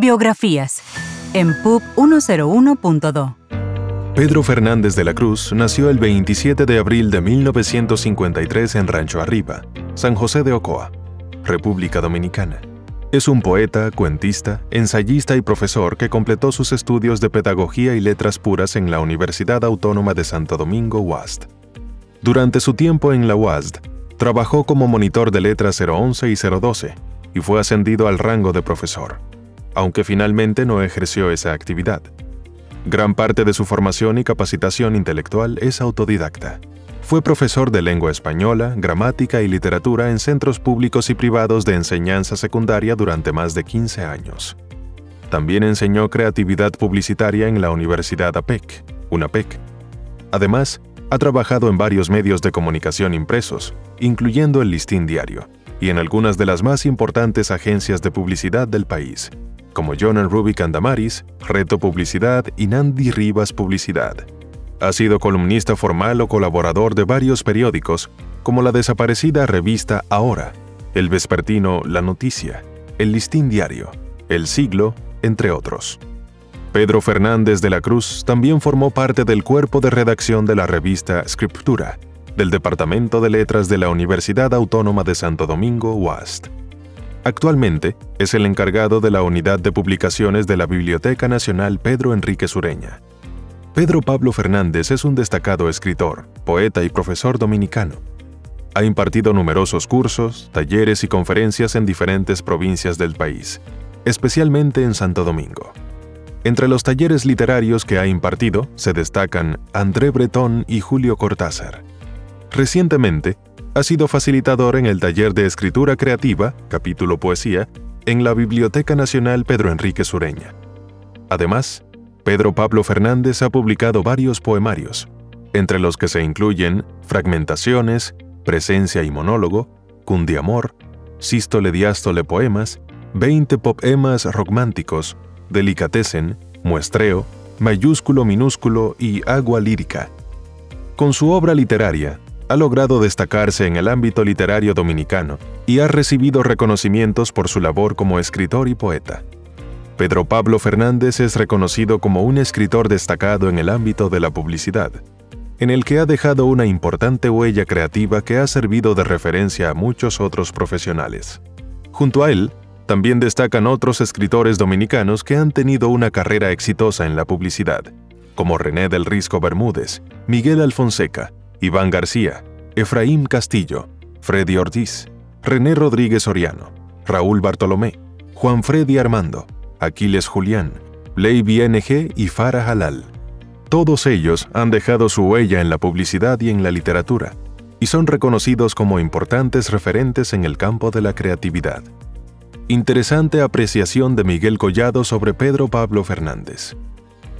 Biografías en PUB 101.2. Pedro Fernández de la Cruz nació el 27 de abril de 1953 en Rancho Arriba, San José de Ocoa, República Dominicana. Es un poeta, cuentista, ensayista y profesor que completó sus estudios de Pedagogía y Letras Puras en la Universidad Autónoma de Santo Domingo, UASD. Durante su tiempo en la UASD, trabajó como monitor de letras 011 y 012 y fue ascendido al rango de profesor, aunque finalmente no ejerció esa actividad. Gran parte de su formación y capacitación intelectual es autodidacta. Fue profesor de lengua española, gramática y literatura en centros públicos y privados de enseñanza secundaria durante más de 15 años. También enseñó creatividad publicitaria en la Universidad APEC, UNAPEC. Además, ha trabajado en varios medios de comunicación impresos, incluyendo el Listín Diario, y en algunas de las más importantes agencias de publicidad del país, como Jonan Rubik Andamaris, Reto Publicidad y Nandi Rivas Publicidad. Ha sido columnista formal o colaborador de varios periódicos, como la desaparecida revista Ahora, el vespertino La Noticia, el Listín Diario, El Siglo, entre otros. Pedro Fernández de la Cruz también formó parte del cuerpo de redacción de la revista Scriptura, del Departamento de Letras de la Universidad Autónoma de Santo Domingo, UAST. Actualmente es el encargado de la unidad de publicaciones de la Biblioteca Nacional Pedro Enrique Sureña. Pedro Pablo Fernández es un destacado escritor, poeta y profesor dominicano. Ha impartido numerosos cursos, talleres y conferencias en diferentes provincias del país, especialmente en Santo Domingo. Entre los talleres literarios que ha impartido se destacan André Breton y Julio Cortázar. Recientemente, ha sido facilitador en el taller de escritura creativa, capítulo poesía, en la Biblioteca Nacional Pedro Enrique Sureña. Además, Pedro Pablo Fernández ha publicado varios poemarios, entre los que se incluyen Fragmentaciones, Presencia y Monólogo, Cundiamor, Sístole Diástole Poemas, 20 poemas románticos, Delicatesen, Muestreo, Mayúsculo Minúsculo y Agua Lírica. Con su obra literaria, ha logrado destacarse en el ámbito literario dominicano y ha recibido reconocimientos por su labor como escritor y poeta. Pedro Pablo Fernández es reconocido como un escritor destacado en el ámbito de la publicidad, en el que ha dejado una importante huella creativa que ha servido de referencia a muchos otros profesionales. Junto a él, también destacan otros escritores dominicanos que han tenido una carrera exitosa en la publicidad, como René del Risco Bermúdez, Miguel Alfonseca, Iván García, Efraín Castillo, Freddy Ortiz, René Rodríguez Oriano, Raúl Bartolomé, Juan Freddy Armando, Aquiles Julián, Ley BNG y Farah Halal. Todos ellos han dejado su huella en la publicidad y en la literatura, y son reconocidos como importantes referentes en el campo de la creatividad. Interesante apreciación de Miguel Collado sobre Pedro Pablo Fernández.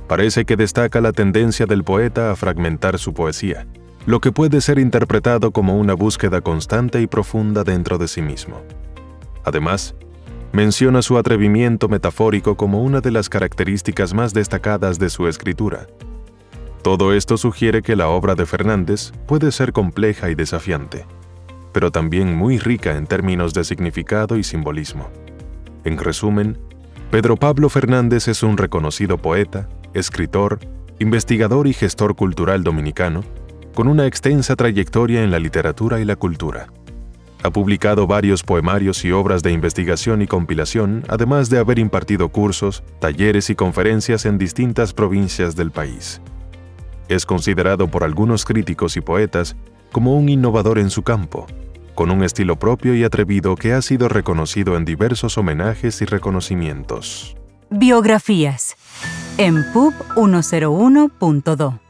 Parece que destaca la tendencia del poeta a fragmentar su poesía, lo que puede ser interpretado como una búsqueda constante y profunda dentro de sí mismo. Además, menciona su atrevimiento metafórico como una de las características más destacadas de su escritura. Todo esto sugiere que la obra de Fernández puede ser compleja y desafiante pero también muy rica en términos de significado y simbolismo. En resumen, Pedro Pablo Fernández es un reconocido poeta, escritor, investigador y gestor cultural dominicano, con una extensa trayectoria en la literatura y la cultura. Ha publicado varios poemarios y obras de investigación y compilación, además de haber impartido cursos, talleres y conferencias en distintas provincias del país. Es considerado por algunos críticos y poetas como un innovador en su campo, con un estilo propio y atrevido que ha sido reconocido en diversos homenajes y reconocimientos. Biografías en PUB 101.2